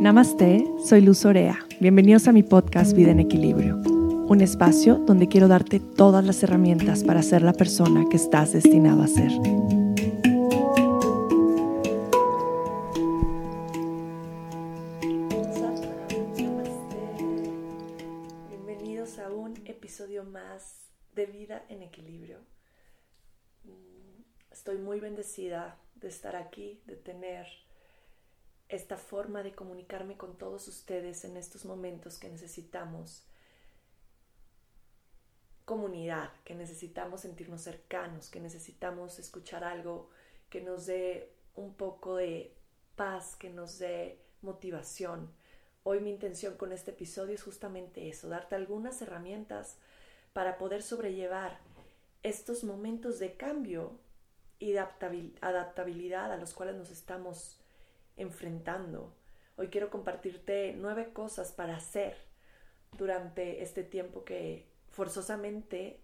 Namaste, soy Luz Orea. Bienvenidos a mi podcast Vida en Equilibrio, un espacio donde quiero darte todas las herramientas para ser la persona que estás destinado a ser. Esta forma de comunicarme con todos ustedes en estos momentos que necesitamos comunidad, que necesitamos sentirnos cercanos, que necesitamos escuchar algo que nos dé un poco de paz, que nos dé motivación. Hoy mi intención con este episodio es justamente eso, darte algunas herramientas para poder sobrellevar estos momentos de cambio y adaptabilidad a los cuales nos estamos enfrentando. Hoy quiero compartirte nueve cosas para hacer durante este tiempo que forzosamente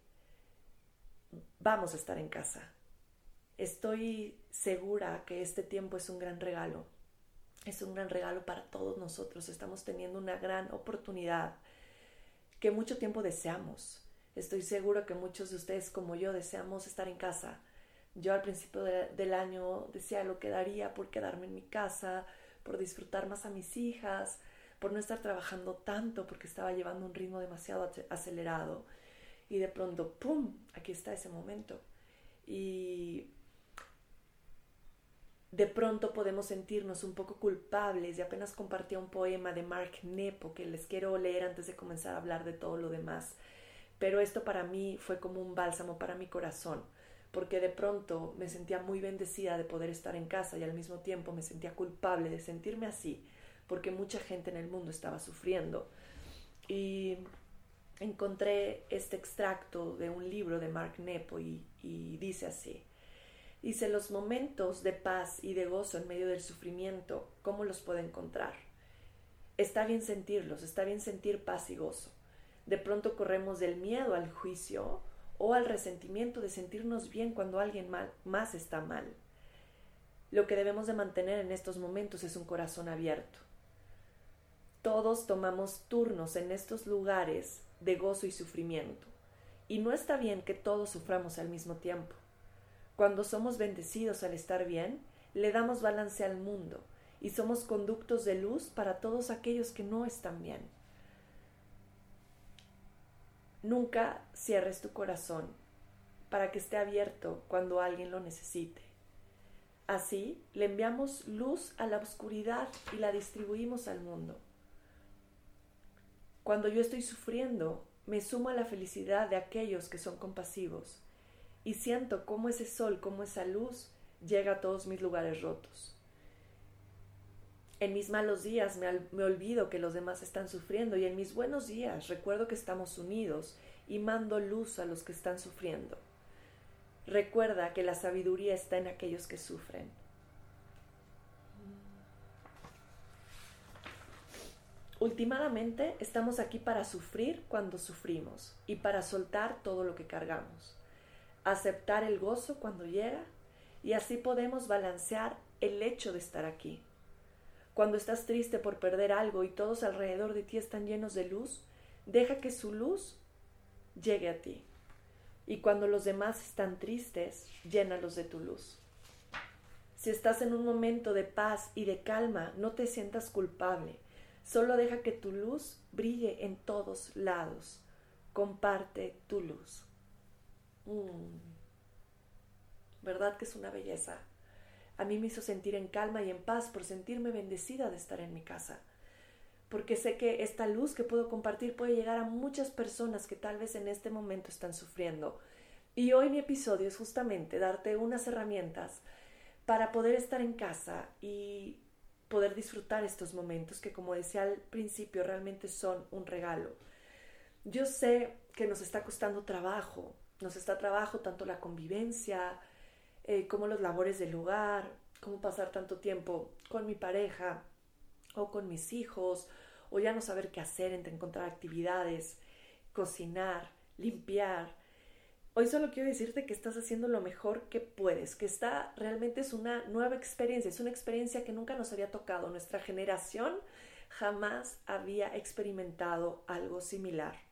vamos a estar en casa. Estoy segura que este tiempo es un gran regalo. Es un gran regalo para todos nosotros. Estamos teniendo una gran oportunidad que mucho tiempo deseamos. Estoy seguro que muchos de ustedes como yo deseamos estar en casa, yo al principio del año decía lo que daría por quedarme en mi casa, por disfrutar más a mis hijas, por no estar trabajando tanto porque estaba llevando un ritmo demasiado acelerado. Y de pronto, ¡pum!, aquí está ese momento. Y de pronto podemos sentirnos un poco culpables y apenas compartía un poema de Mark Nepo que les quiero leer antes de comenzar a hablar de todo lo demás. Pero esto para mí fue como un bálsamo para mi corazón porque de pronto me sentía muy bendecida de poder estar en casa y al mismo tiempo me sentía culpable de sentirme así, porque mucha gente en el mundo estaba sufriendo. Y encontré este extracto de un libro de Mark Nepo y, dice así. Dice, los momentos de paz y de gozo en medio del sufrimiento, ¿cómo los puedo encontrar? Está bien sentirlos, está bien sentir paz y gozo. De pronto corremos del miedo al juicio o al resentimiento de sentirnos bien cuando alguien más está mal. Lo que debemos de mantener en estos momentos es un corazón abierto. Todos tomamos turnos en estos lugares de gozo y sufrimiento, y no está bien que todos suframos al mismo tiempo. Cuando somos bendecidos al estar bien, le damos balance al mundo y somos conductos de luz para todos aquellos que no están bien. Nunca cierres tu corazón para que esté abierto cuando alguien lo necesite. Así le enviamos luz a la oscuridad y la distribuimos al mundo. Cuando yo estoy sufriendo, me sumo a la felicidad de aquellos que son compasivos y siento cómo ese sol, cómo esa luz llega a todos mis lugares rotos. En mis malos días me, olvido que los demás están sufriendo y en mis buenos días recuerdo que estamos unidos y mando luz a los que están sufriendo. Recuerda que la sabiduría está en aquellos que sufren. Últimamente estamos aquí para sufrir cuando sufrimos y para soltar todo lo que cargamos, aceptar el gozo cuando llega y así podemos balancear el hecho de estar aquí. Cuando estás triste por perder algo y todos alrededor de ti están llenos de luz, deja que su luz llegue a ti. Y cuando los demás están tristes, llénalos de tu luz. Si estás en un momento de paz y de calma, no te sientas culpable. Solo deja que tu luz brille en todos lados. Comparte tu luz. Mm. ¿Verdad que es una belleza? A mí me hizo sentir en calma y en paz por sentirme bendecida de estar en mi casa. Porque sé que esta luz que puedo compartir puede llegar a muchas personas que tal vez en este momento están sufriendo. Y hoy mi episodio es justamente darte unas herramientas para poder estar en casa y poder disfrutar estos momentos que como decía al principio realmente son un regalo. Yo sé que nos está costando trabajo, nos está trabajo tanto la convivencia, eh, como los labores del hogar, cómo pasar tanto tiempo con mi pareja o con mis hijos, o ya no saber qué hacer entre encontrar actividades, cocinar, limpiar. Hoy solo quiero decirte que estás haciendo lo mejor que puedes, que esta realmente es una nueva experiencia, es una experiencia que nunca nos había tocado. Nuestra generación jamás había experimentado algo similar.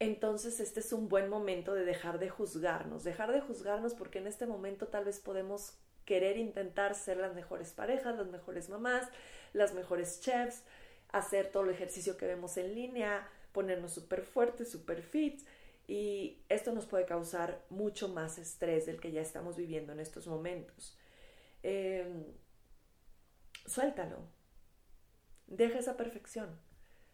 Entonces este es un buen momento de dejar de juzgarnos, dejar de juzgarnos porque en este momento tal vez podemos querer intentar ser las mejores parejas, las mejores mamás, las mejores chefs, hacer todo el ejercicio que vemos en línea, ponernos súper fuertes, súper fit y esto nos puede causar mucho más estrés del que ya estamos viviendo en estos momentos. Em, suéltalo. Deja esa perfección.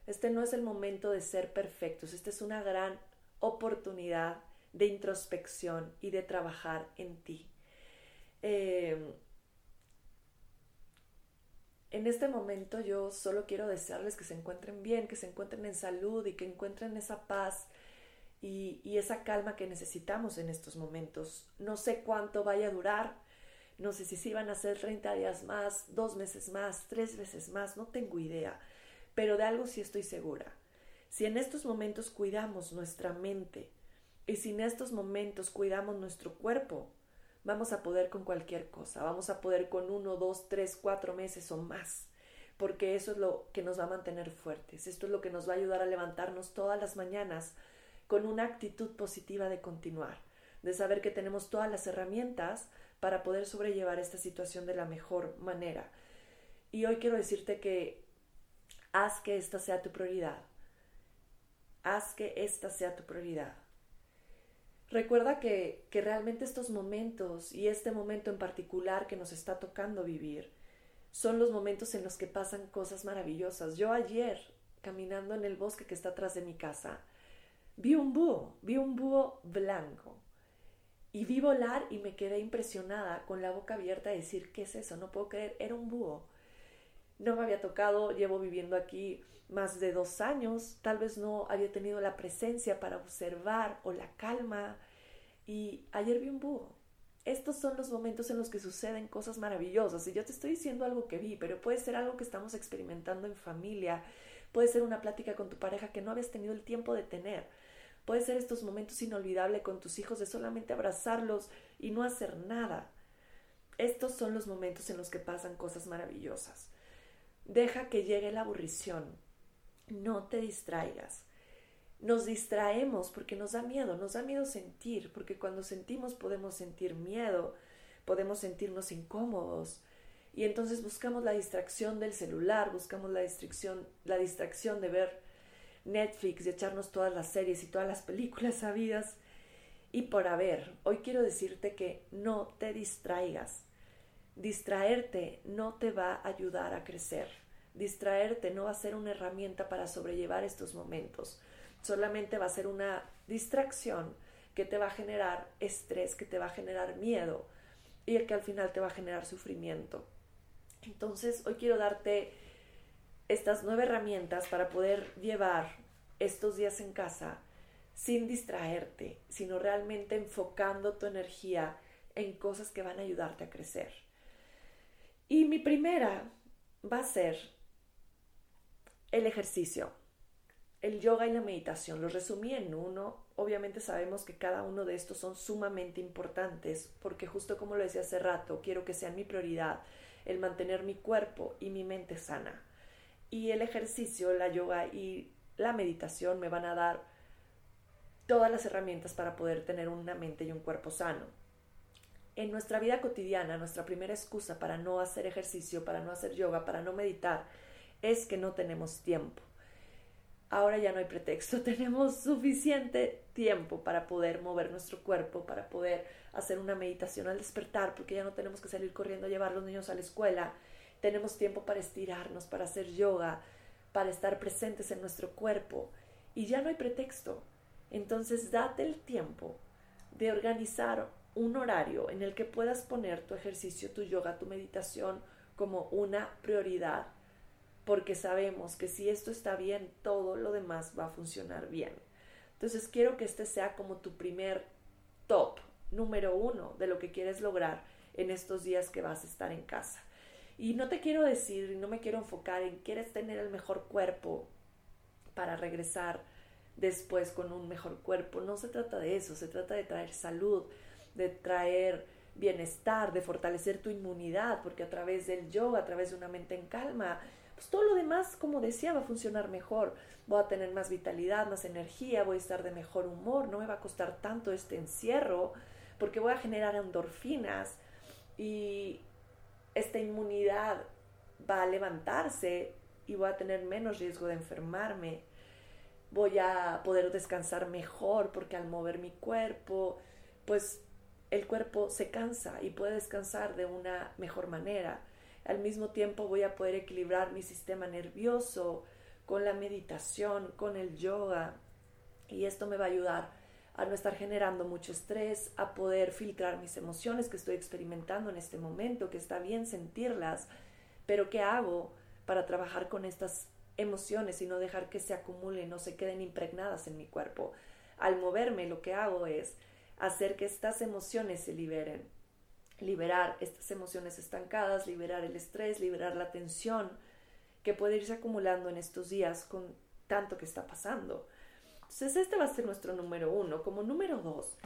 Este no es el momento de ser perfectos. Esta es una gran oportunidad de introspección y de trabajar en ti. Em, en este momento yo solo quiero desearles que se encuentren bien, que se encuentren en salud y que encuentren esa paz y, esa calma que necesitamos en estos momentos. No sé cuánto vaya a durar, no sé si sí van a ser 30 días más, dos meses más, tres veces más, no tengo idea, pero de algo sí estoy segura. Si en estos momentos cuidamos nuestra mente y si en estos momentos cuidamos nuestro cuerpo, vamos a poder con cualquier cosa, vamos a poder con uno, dos, tres, cuatro meses o más, porque eso es lo que nos va a mantener fuertes, esto es lo que nos va a ayudar a levantarnos todas las mañanas con una actitud positiva de continuar, de saber que tenemos todas las herramientas para poder sobrellevar esta situación de la mejor manera. Y hoy quiero decirte que haz que esta sea tu prioridad. Haz que esta sea tu prioridad. Recuerda que, que, realmente estos momentos y este momento en particular que nos está tocando vivir son los momentos en los que pasan cosas maravillosas. Yo ayer, caminando en el bosque que está atrás de mi casa, vi un búho, vi un búho blanco. Y vi volar y me quedé impresionada con la boca abierta a decir, ¿qué es eso? No puedo creer, era un búho. No me había tocado, llevo viviendo aquí más de dos años, tal vez no había tenido la presencia para observar o la calma. Y ayer vi un búho. Estos son los momentos en los que suceden cosas maravillosas. Y yo te estoy diciendo algo que vi, pero puede ser algo que estamos experimentando en familia, puede ser una plática con tu pareja que no habías tenido el tiempo de tener Puede ser estos momentos inolvidables con tus hijos de solamente abrazarlos y no hacer nada. Estos son los momentos en los que pasan cosas maravillosas. Deja que llegue la aburrición. No te distraigas. Nos distraemos porque nos da miedo, nos da miedo sentir, porque cuando sentimos podemos sentir miedo, podemos sentirnos incómodos. Y entonces buscamos la distracción del celular, buscamos la distracción, la distracción de ver Netflix, de echarnos todas las series y todas las películas sabidas y por haber. Hoy quiero decirte que no te distraigas. Distraerte no te va a ayudar a crecer. Distraerte no va a ser una herramienta para sobrellevar estos momentos. Solamente va a ser una distracción que te va a generar estrés, que te va a generar miedo y que al final te va a generar sufrimiento. Entonces, hoy quiero darte estas nueve herramientas para poder llevar estos días en casa sin distraerte, sino realmente enfocando tu energía en cosas que van a ayudarte a crecer. Y mi primera va a ser el ejercicio, el yoga y la meditación. Los resumí en uno. Obviamente sabemos que cada uno de estos son sumamente importantes porque justo como lo decía hace rato, quiero que sean mi prioridad el mantener mi cuerpo y mi mente sana. Y el ejercicio, la yoga y la meditación me van a dar todas las herramientas para poder tener una mente y un cuerpo sano. En nuestra vida cotidiana, nuestra primera excusa para no hacer ejercicio, para no hacer yoga, para no meditar, es que no tenemos tiempo. Ahora ya no hay pretexto, tenemos suficiente tiempo para poder mover nuestro cuerpo, para poder hacer una meditación al despertar, porque ya no tenemos que salir corriendo a llevar a los niños a la escuela, tenemos tiempo para estirarnos, para hacer yoga, para estar presentes en nuestro cuerpo. Y ya no hay pretexto. Entonces date el tiempo de organizar un horario en el que puedas poner tu ejercicio, tu yoga, tu meditación como una prioridad. Porque sabemos que si esto está bien, todo lo demás va a funcionar bien. Entonces quiero que este sea como tu primer top, número uno de lo que quieres lograr en estos días que vas a estar en casa. Y no te quiero decir, no me quiero enfocar en quieres tener el mejor cuerpo para regresar después con un mejor cuerpo. No se trata de eso, se trata de traer salud, de traer bienestar, de fortalecer tu inmunidad, porque a través del yoga, a través de una mente en calma, pues todo lo demás, como decía, va a funcionar mejor. Voy a tener más vitalidad, más energía, voy a estar de mejor humor, no me va a costar tanto este encierro, porque voy a generar endorfinas y esta inmunidad va a levantarse y voy a tener menos riesgo de enfermarme. Voy a poder descansar mejor porque al mover mi cuerpo, pues el cuerpo se cansa y puede descansar de una mejor manera. Al mismo tiempo voy a poder equilibrar mi sistema nervioso con la meditación, con el yoga y esto me va a ayudar a no estar generando mucho estrés, a poder filtrar mis emociones que estoy experimentando en este momento, que está bien sentirlas, pero ¿qué hago para trabajar con estas emociones y no dejar que se acumulen, no se queden impregnadas en mi cuerpo? Al moverme lo que hago es hacer que estas emociones se liberen, liberar estas emociones estancadas, liberar el estrés, liberar la tensión que puede irse acumulando en estos días con tanto que está pasando. Entonces este va a ser nuestro número uno. Como número dos,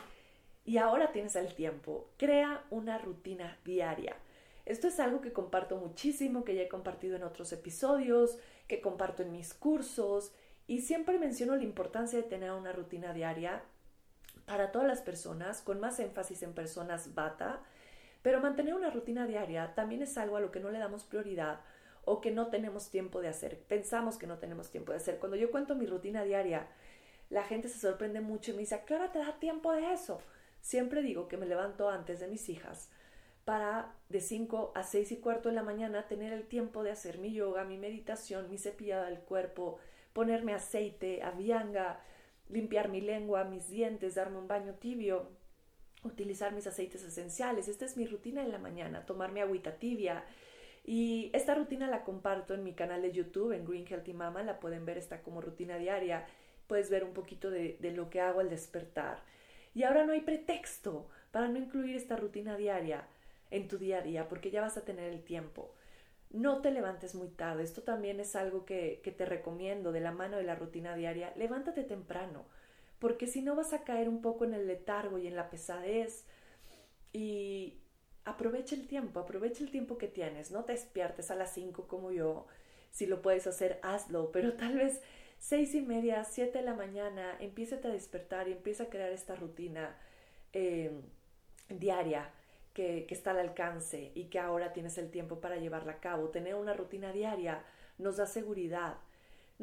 y ahora tienes el tiempo, crea una rutina diaria. Esto es algo que comparto muchísimo, que ya he compartido en otros episodios, que comparto en mis cursos y siempre menciono la importancia de tener una rutina diaria para todas las personas, con más énfasis en personas bata, pero mantener una rutina diaria también es algo a lo que no le damos prioridad o que no tenemos tiempo de hacer. Pensamos que no tenemos tiempo de hacer. Cuando yo cuento mi rutina diaria, la gente se sorprende mucho y me dice, ¿a qué hora te da tiempo de eso? Siempre digo que me levanto antes de mis hijas para de 5 a 6 y cuarto de la mañana tener el tiempo de hacer mi yoga, mi meditación, mi cepillada del cuerpo, ponerme aceite, avianga, limpiar mi lengua, mis dientes, darme un baño tibio, utilizar mis aceites esenciales. Esta es mi rutina en la mañana, tomar mi agüita tibia. Y esta rutina la comparto en mi canal de YouTube, en Green Healthy Mama, la pueden ver, está como rutina diaria. Puedes ver un poquito de, lo que hago al despertar. Y ahora no hay pretexto para no incluir esta rutina diaria en tu día a día, porque ya vas a tener el tiempo no te levantes muy tarde. Esto también es algo que, te recomiendo de la mano de la rutina diaria. Levántate temprano, porque si no vas a caer un poco en el letargo y en la pesadez. Y aprovecha el tiempo, aprovecha el tiempo que tienes. No te despiertes a las 5 como yo. Si lo puedes hacer, hazlo, pero tal vez seis y media, siete de la mañana, empieza a despertar y empieza a crear esta rutina eh, diaria que, está al alcance y que ahora tienes el tiempo para llevarla a cabo. Tener una rutina diaria nos da seguridad.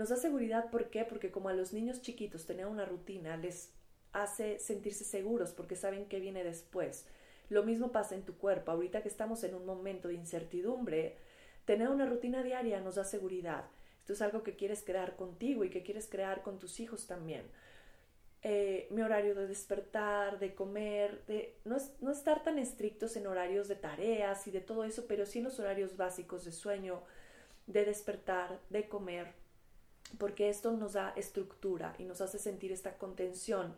Nos da seguridad, ¿por qué? Porque como a los niños chiquitos tener una rutina les hace sentirse seguros porque saben qué viene después. Lo mismo pasa en tu cuerpo. Ahorita que estamos en un momento de incertidumbre, tener una rutina diaria nos da seguridad. Esto es algo que quieres crear contigo y que quieres crear con tus hijos también. Eh, mi horario de despertar, de comer, de no, no, estar tan estrictos en horarios de tareas y de todo eso, pero sí en los horarios básicos de sueño, de despertar, de comer, porque esto nos da estructura y nos hace sentir esta contención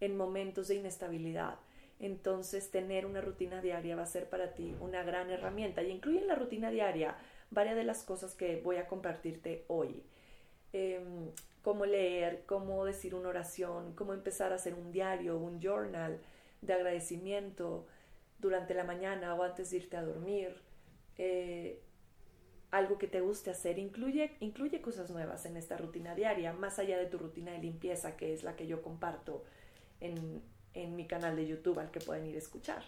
en momentos de inestabilidad. Entonces, tener una rutina diaria va a ser para ti una gran herramienta y incluye en la rutina diaria varias de las cosas que voy a compartirte hoy. Em, cómo leer, cómo decir una oración, cómo empezar a hacer un diario, un journal de agradecimiento durante la mañana o antes de irte a dormir. Eh, algo que te guste hacer. Incluye, incluye cosas nuevas en esta rutina diaria, más allá de tu rutina de limpieza, que es la que yo comparto en, en mi canal de YouTube, al que pueden ir a escuchar.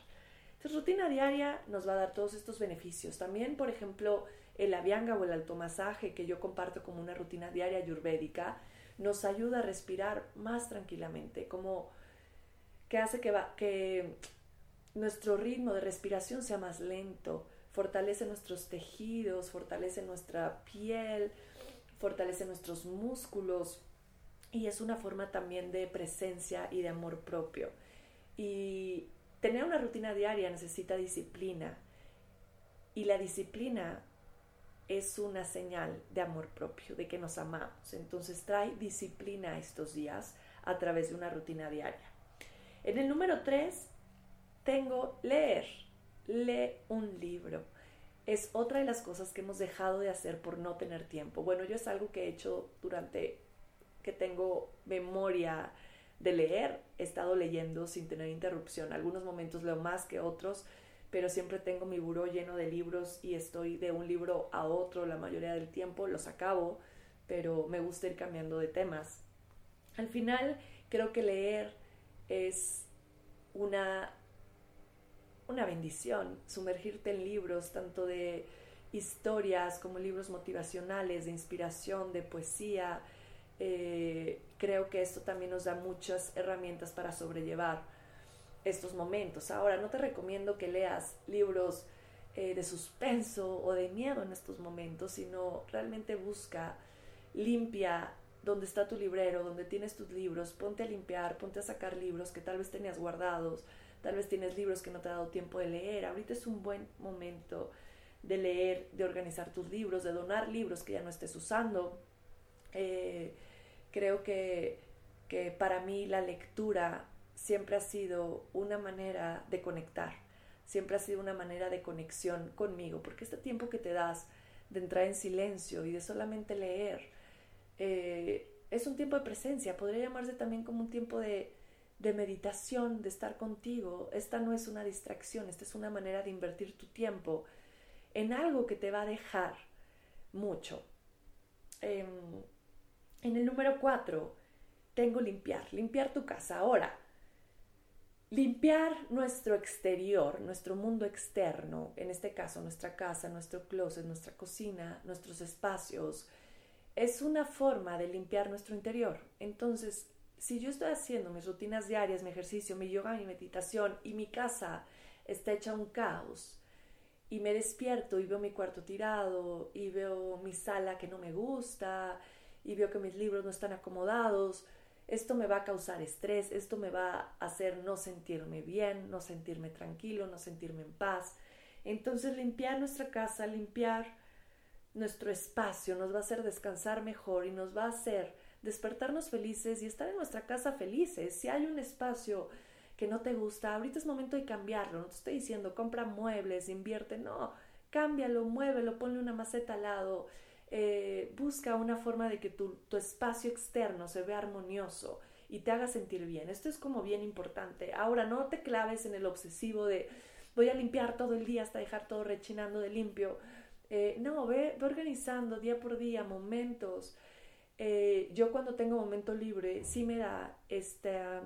Entonces, rutina diaria nos va a dar todos estos beneficios. También, por ejemplo, el avianga o el automasaje que yo comparto como una rutina diaria ayurvédica nos ayuda a respirar más tranquilamente, como que hace que, va, que nuestro ritmo de respiración sea más lento, fortalece nuestros tejidos, fortalece nuestra piel, fortalece nuestros músculos y es una forma también de presencia y de amor propio. Y tener una rutina diaria necesita disciplina y la disciplina es una señal de amor propio, de que nos amamos. Entonces trae disciplina estos días a través de una rutina diaria. En el número 3 tengo leer. Lee un libro. Es otra de las cosas que hemos dejado de hacer por no tener tiempo. Bueno, yo es algo que he hecho durante que tengo memoria de leer, he estado leyendo sin tener interrupción. Algunos momentos leo más que otros, pero siempre tengo mi buró lleno de libros y estoy de un libro a otro la mayoría del tiempo, los acabo, pero me gusta ir cambiando de temas. Al final, creo que leer es una, una bendición, sumergirte en libros, tanto de historias como libros motivacionales, de inspiración, de poesía. Eh, creo que esto también nos da muchas herramientas para sobrellevar estos momentos. Ahora, no te recomiendo que leas libros eh, de suspenso o de miedo en estos momentos, sino realmente busca, limpia donde está tu librero, donde tienes tus libros, ponte a limpiar, ponte a sacar libros que tal vez tenías guardados, tal vez tienes libros que no te ha dado tiempo de leer. Ahorita es un buen momento de leer, de organizar tus libros, de donar libros que ya no estés usando. Eh, creo que, que para mí la lectura siempre ha sido una manera de conectar, siempre ha sido una manera de conexión conmigo, porque este tiempo que te das de entrar en silencio y de solamente leer, eh, es un tiempo de presencia, podría llamarse también como un tiempo de, de meditación, de estar contigo. Esta no es una distracción, esta es una manera de invertir tu tiempo en algo que te va a dejar mucho. Em, en el número cuatro, tengo limpiar, limpiar tu casa. Ahora, limpiar nuestro exterior, nuestro mundo externo, en este caso nuestra casa, nuestro closet, nuestra cocina, nuestros espacios, es una forma de limpiar nuestro interior. Entonces, si yo estoy haciendo mis rutinas diarias, mi ejercicio, mi yoga, mi meditación y mi casa está hecha un caos, y me despierto y veo mi cuarto tirado y veo mi sala que no me gusta y veo que mis libros no están acomodados, esto me va a causar estrés, esto me va a hacer no sentirme bien, no sentirme tranquilo, no sentirme en paz. Entonces limpiar nuestra casa, limpiar nuestro espacio nos va a hacer descansar mejor y nos va a hacer despertarnos felices y estar en nuestra casa felices. Si hay un espacio que no te gusta, ahorita es momento de cambiarlo. No te estoy diciendo compra muebles, invierte, no, cámbialo, muévelo, ponle una maceta al lado. Eh, busca una forma de que tu, tu espacio externo se vea armonioso y te haga sentir bien. Esto es como bien importante. Ahora, no te claves en el obsesivo de voy a limpiar todo el día hasta dejar todo rechinando de limpio. Eh, no, ve, organizando día por día momentos. Eh, yo cuando tengo momento libre sí me da esta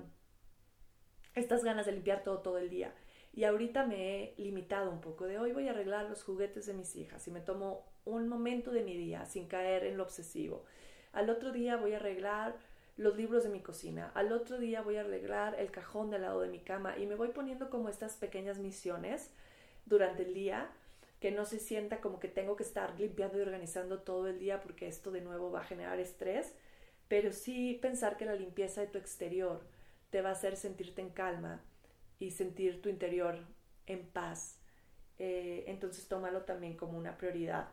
estas ganas de limpiar todo todo el día. Y ahorita me he limitado un poco de hoy voy a arreglar los juguetes de mis hijas y me tomo un momento de mi día sin caer en lo obsesivo. Al otro día voy a arreglar los libros de mi cocina. Al otro día voy a arreglar el cajón del lado de mi cama y me voy poniendo como estas pequeñas misiones durante el día que no se sienta como que tengo que estar limpiando y organizando todo el día porque esto de nuevo va a generar estrés, pero sí pensar que la limpieza de tu exterior, te va a hacer sentirte en calma y sentir tu interior en paz. Eh, entonces tómalo también como una prioridad.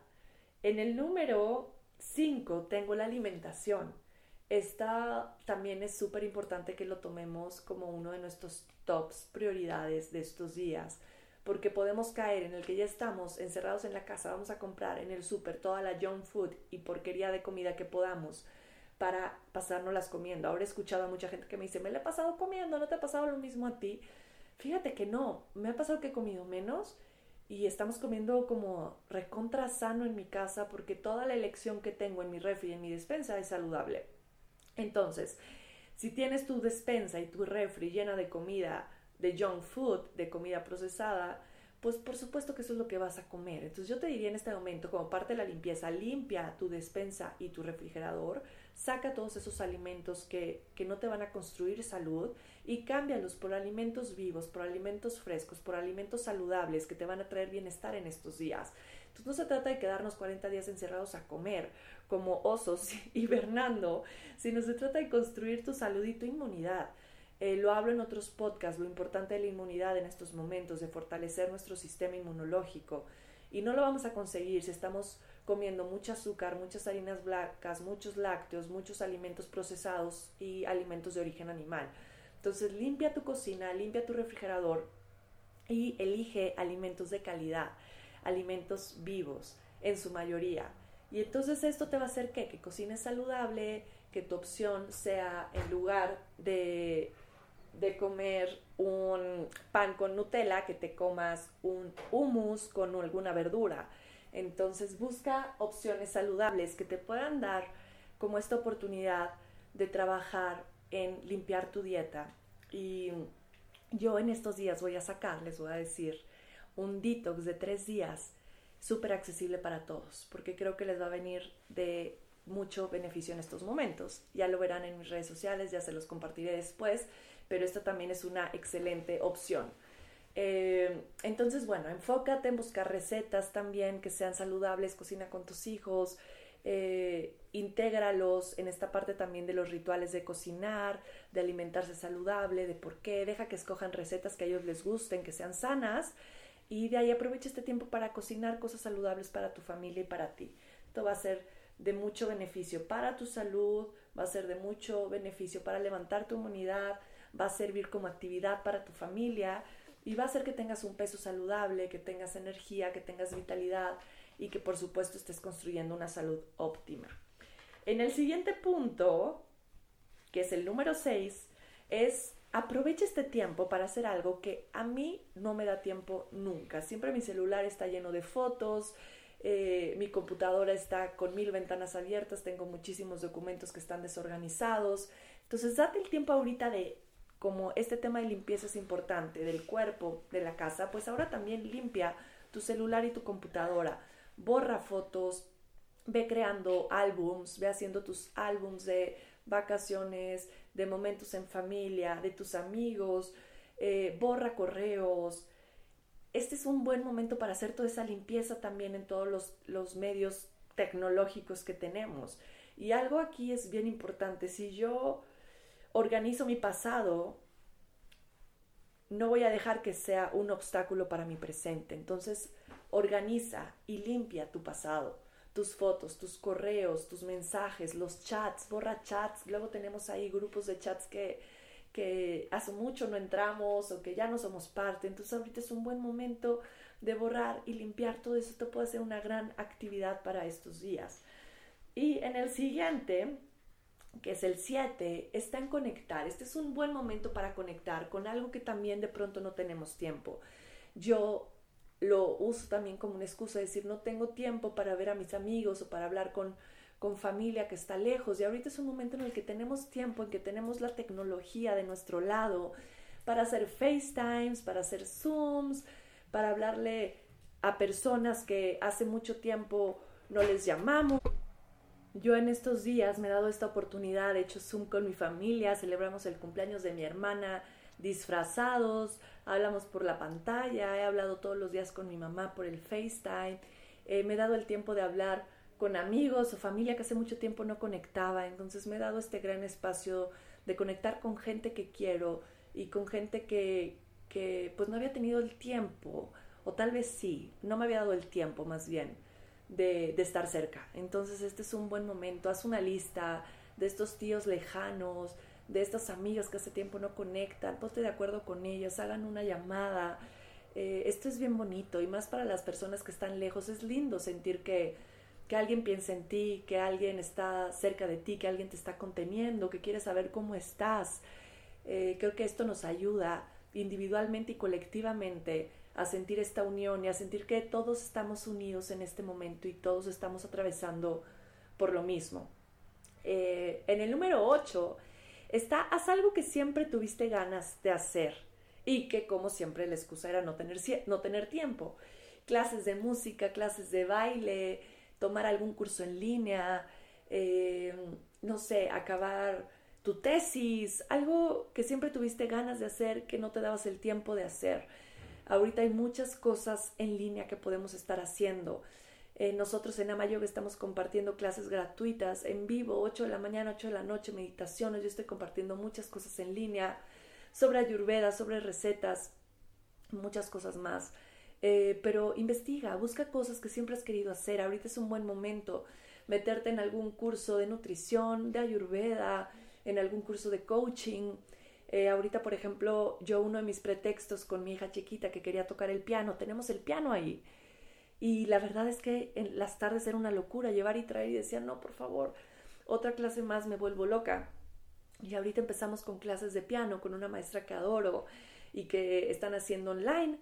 En el número 5 tengo la alimentación. Esta también es súper importante que lo tomemos como uno de nuestros tops prioridades de estos días, porque podemos caer en el que ya estamos encerrados en la casa, vamos a comprar en el súper toda la junk food y porquería de comida que podamos, para pasárnoslas comiendo. Ahora he escuchado a mucha gente que me dice, me la he pasado comiendo, ¿no te ha pasado lo mismo a ti? Fíjate que no, me ha pasado que he comido menos y estamos comiendo como recontra sano en mi casa porque toda la elección que tengo en mi refri y en mi despensa es saludable. Entonces, si tienes tu despensa y tu refri llena de comida, de junk food, de comida procesada, pues por supuesto que eso es lo que vas a comer. Entonces yo te diría en este momento, como parte de la limpieza, limpia tu despensa y tu refrigerador, saca todos esos alimentos que, no te van a construir salud y cámbialos por alimentos vivos, por alimentos frescos, por alimentos saludables que te van a traer bienestar en estos días. Entonces no se trata de quedarnos 40 días encerrados a comer como osos hibernando, sino se trata de construir tu salud y tu inmunidad. Eh, lo hablo en otros podcasts, lo importante de la inmunidad en estos momentos, de fortalecer nuestro sistema inmunológico. Y no lo vamos a conseguir si estamos comiendo mucho azúcar, muchas harinas blancas, muchos lácteos, muchos alimentos procesados y alimentos de origen animal. Entonces limpia tu cocina, limpia tu refrigerador y elige alimentos de calidad, alimentos vivos en su mayoría. Y entonces esto te va a hacer ¿qué? que cocines saludable, que tu opción sea en lugar de, de comer un pan con Nutella, que te comas un hummus con alguna verdura. Entonces busca opciones saludables que te puedan dar como esta oportunidad de trabajar en limpiar tu dieta. Y yo en estos días voy a sacar, les voy a decir, un detox de tres días súper accesible para todos, porque creo que les va a venir de mucho beneficio en estos momentos. Ya lo verán en mis redes sociales, ya se los compartiré después, pero esto también es una excelente opción. Eh, entonces, bueno, enfócate en buscar recetas también que sean saludables, cocina con tus hijos, eh, intégralos en esta parte también de los rituales de cocinar, de alimentarse saludable, de por qué, deja que escojan recetas que a ellos les gusten, que sean sanas y de ahí aprovecha este tiempo para cocinar cosas saludables para tu familia y para ti. Esto va a ser de mucho beneficio para tu salud, va a ser de mucho beneficio para levantar tu inmunidad, va a servir como actividad para tu familia y va a hacer que tengas un peso saludable, que tengas energía, que tengas vitalidad y que por supuesto estés construyendo una salud óptima. En el siguiente punto, que es el número 6, es aprovecha este tiempo para hacer algo que a mí no me da tiempo nunca. Siempre mi celular está lleno de fotos, eh, mi computadora está con mil ventanas abiertas, tengo muchísimos documentos que están desorganizados. Entonces, date el tiempo ahorita de, como este tema de limpieza es importante, del cuerpo, de la casa, pues ahora también limpia tu celular y tu computadora. Borra fotos, ve creando álbums, ve haciendo tus álbums de vacaciones, de momentos en familia, de tus amigos, eh, borra correos. Este es un buen momento para hacer toda esa limpieza también en todos los, los medios tecnológicos que tenemos. Y algo aquí es bien importante. Si yo organizo mi pasado, no voy a dejar que sea un obstáculo para mi presente. Entonces, organiza y limpia tu pasado tus fotos, tus correos, tus mensajes, los chats, borra chats. Luego tenemos ahí grupos de chats que, que hace mucho no entramos o que ya no somos parte. Entonces ahorita es un buen momento de borrar y limpiar todo eso. Esto puede ser una gran actividad para estos días. Y en el siguiente, que es el 7, está en conectar. Este es un buen momento para conectar con algo que también de pronto no tenemos tiempo. Yo lo uso también como una excusa, de decir, no tengo tiempo para ver a mis amigos o para hablar con, con familia que está lejos. Y ahorita es un momento en el que tenemos tiempo, en que tenemos la tecnología de nuestro lado para hacer FaceTimes, para hacer Zooms, para hablarle a personas que hace mucho tiempo no les llamamos. Yo en estos días me he dado esta oportunidad, he hecho Zoom con mi familia, celebramos el cumpleaños de mi hermana disfrazados, hablamos por la pantalla, he hablado todos los días con mi mamá por el FaceTime, eh, me he dado el tiempo de hablar con amigos o familia que hace mucho tiempo no conectaba, entonces me he dado este gran espacio de conectar con gente que quiero y con gente que, que pues no había tenido el tiempo, o tal vez sí, no me había dado el tiempo más bien de, estar cerca. Entonces este es un buen momento, haz una lista de estos tíos lejanos, de estas amigas que hace tiempo no conectan, ponte de acuerdo con ellas, hagan una llamada. Eh, esto es bien bonito y más para las personas que están lejos. Es lindo sentir que, que alguien piensa en ti, que alguien está cerca de ti, que alguien te está conteniendo, que quiere saber cómo estás. Eh, creo que esto nos ayuda individualmente y colectivamente a sentir esta unión y a sentir que todos estamos unidos en este momento y todos estamos atravesando por lo mismo. Eh, en el número 8 está, haz algo que siempre tuviste ganas de hacer y que como siempre la excusa era no tener, no tener tiempo. Clases de música, clases de baile, tomar algún curso en línea, eh, no sé, acabar tu tesis, algo que siempre tuviste ganas de hacer que no te dabas el tiempo de hacer. Ahorita hay muchas cosas en línea que podemos estar haciendo. Eh, nosotros en Amayoga estamos compartiendo clases gratuitas en vivo, 8 de la mañana, 8 de la noche, meditaciones. Yo estoy compartiendo muchas cosas en línea sobre ayurveda, sobre recetas, muchas cosas más. Eh, pero investiga, busca cosas que siempre has querido hacer. Ahorita es un buen momento meterte en algún curso de nutrición, de ayurveda, en algún curso de coaching. Eh, ahorita, por ejemplo, yo uno de mis pretextos con mi hija chiquita que quería tocar el piano, tenemos el piano ahí. Y la verdad es que en las tardes era una locura llevar y traer y decía, no, por favor, otra clase más me vuelvo loca. Y ahorita empezamos con clases de piano con una maestra que adoro y que están haciendo online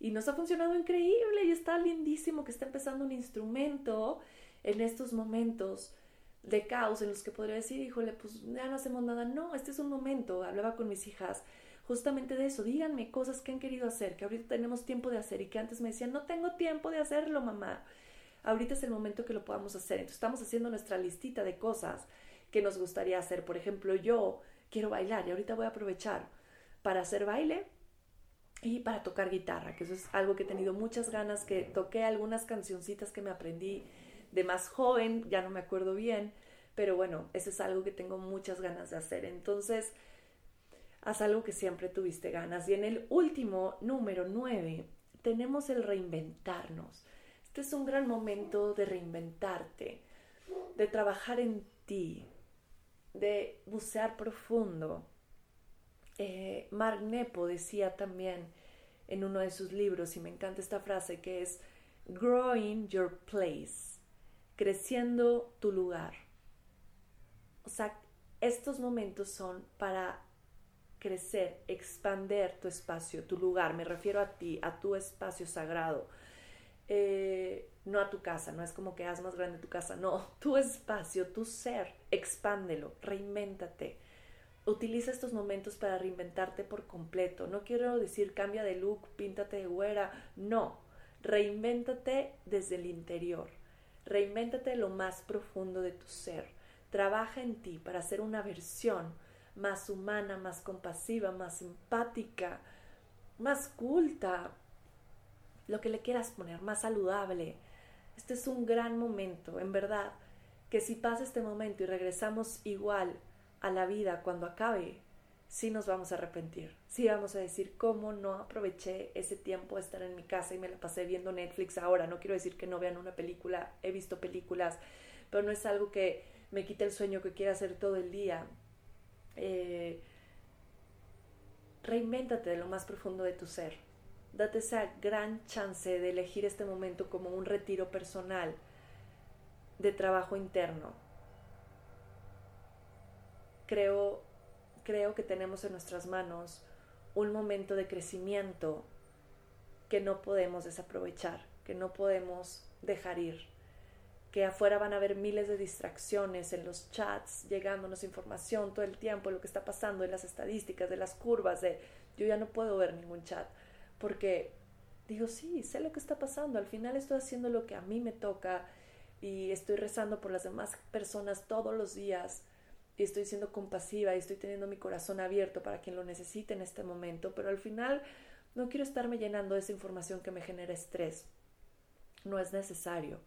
y nos ha funcionado increíble y está lindísimo que está empezando un instrumento en estos momentos de caos en los que podría decir, híjole, pues ya no hacemos nada. No, este es un momento. Hablaba con mis hijas justamente de eso. Díganme cosas que han querido hacer, que ahorita tenemos tiempo de hacer y que antes me decían, no tengo tiempo de hacerlo, mamá. Ahorita es el momento que lo podamos hacer. Entonces estamos haciendo nuestra listita de cosas que nos gustaría hacer. Por ejemplo, yo quiero bailar y ahorita voy a aprovechar para hacer baile y para tocar guitarra, que eso es algo que he tenido muchas ganas, que toqué algunas cancioncitas que me aprendí de más joven, ya no me acuerdo bien, pero bueno, eso es algo que tengo muchas ganas de hacer. Entonces, haz algo que siempre tuviste ganas. Y en el último, número 9, tenemos el reinventarnos. Este es un gran momento de reinventarte, de trabajar en ti, de bucear profundo. Eh, Mark Nepo decía también en uno de sus libros, y me encanta esta frase, que es growing your place, creciendo tu lugar. O sea, estos momentos son para crecer, expander tu espacio, tu lugar. Me refiero a ti, a tu espacio sagrado. Eh, no a tu casa, no es como que haz más grande tu casa, no, tu espacio, tu ser, expándelo, reinvéntate. Utiliza estos momentos para reinventarte por completo. No quiero decir cambia de look, píntate de güera, no. Reinvéntate desde el interior. Reinvéntate lo más profundo de tu ser. Trabaja en ti para ser una versión más humana, más compasiva, más empática, más culta, lo que le quieras poner, más saludable. Este es un gran momento, en verdad, que si pasa este momento y regresamos igual a la vida cuando acabe, sí nos vamos a arrepentir. Sí vamos a decir cómo no aproveché ese tiempo de estar en mi casa y me la pasé viendo Netflix ahora. No quiero decir que no vean una película, he visto películas, pero no es algo que me quite el sueño que quiera hacer todo el día. Eh, reinvéntate de lo más profundo de tu ser. Date esa gran chance de elegir este momento como un retiro personal de trabajo interno. Creo, creo que tenemos en nuestras manos un momento de crecimiento que no podemos desaprovechar, que no podemos dejar ir que afuera van a haber miles de distracciones en los chats, llegándonos información todo el tiempo de lo que está pasando, en las estadísticas, de las curvas, de yo ya no puedo ver ningún chat, porque digo, sí, sé lo que está pasando, al final estoy haciendo lo que a mí me toca y estoy rezando por las demás personas todos los días y estoy siendo compasiva y estoy teniendo mi corazón abierto para quien lo necesite en este momento, pero al final no quiero estarme llenando de esa información que me genera estrés. No es necesario.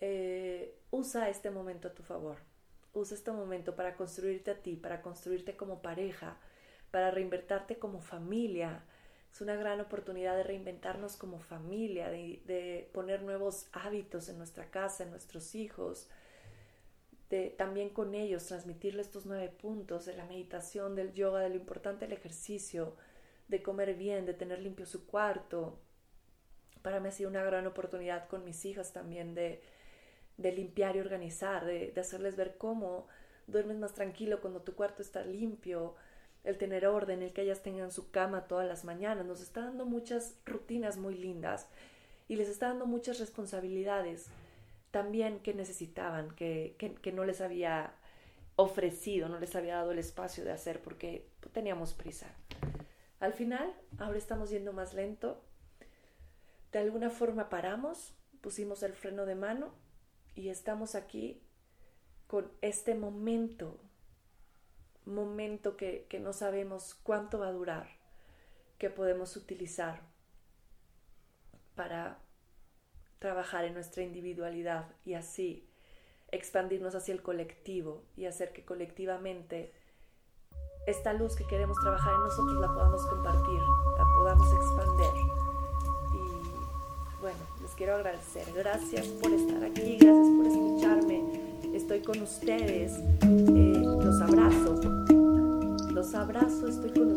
Eh, usa este momento a tu favor. Usa este momento para construirte a ti, para construirte como pareja, para reinvertirte como familia. Es una gran oportunidad de reinventarnos como familia, de poner nuevos hábitos en nuestra casa, en nuestros hijos, también con ellos transmitirles estos nueve puntos de la meditación, del yoga, de lo importante del ejercicio, de comer bien, de tener limpio su cuarto. Para mí ha sido una gran oportunidad con mis hijas también de, de limpiar y organizar, de, hacerles ver cómo duermes más tranquilo cuando tu cuarto está limpio, el tener orden, el que ellas tengan su cama todas las mañanas, nos está dando muchas rutinas muy lindas y les está dando muchas responsabilidades también que necesitaban, que, que, no les había ofrecido, no les había dado el espacio de hacer porque teníamos prisa. Al final, ahora estamos yendo más lento, de alguna forma paramos, pusimos el freno de mano y estamos aquí con este momento, momento que, que no sabemos cuánto va a durar, que podemos utilizar para trabajar en nuestra individualidad y así expandirnos hacia el colectivo y hacer que colectivamente esta luz que queremos trabajar en nosotros la podamos compartir, la podamos expander. Y bueno, les quiero agradecer. Gracias por estar aquí, gracias por escucharme. Estoy con ustedes. Eh, los abrazo. Los abrazo, estoy con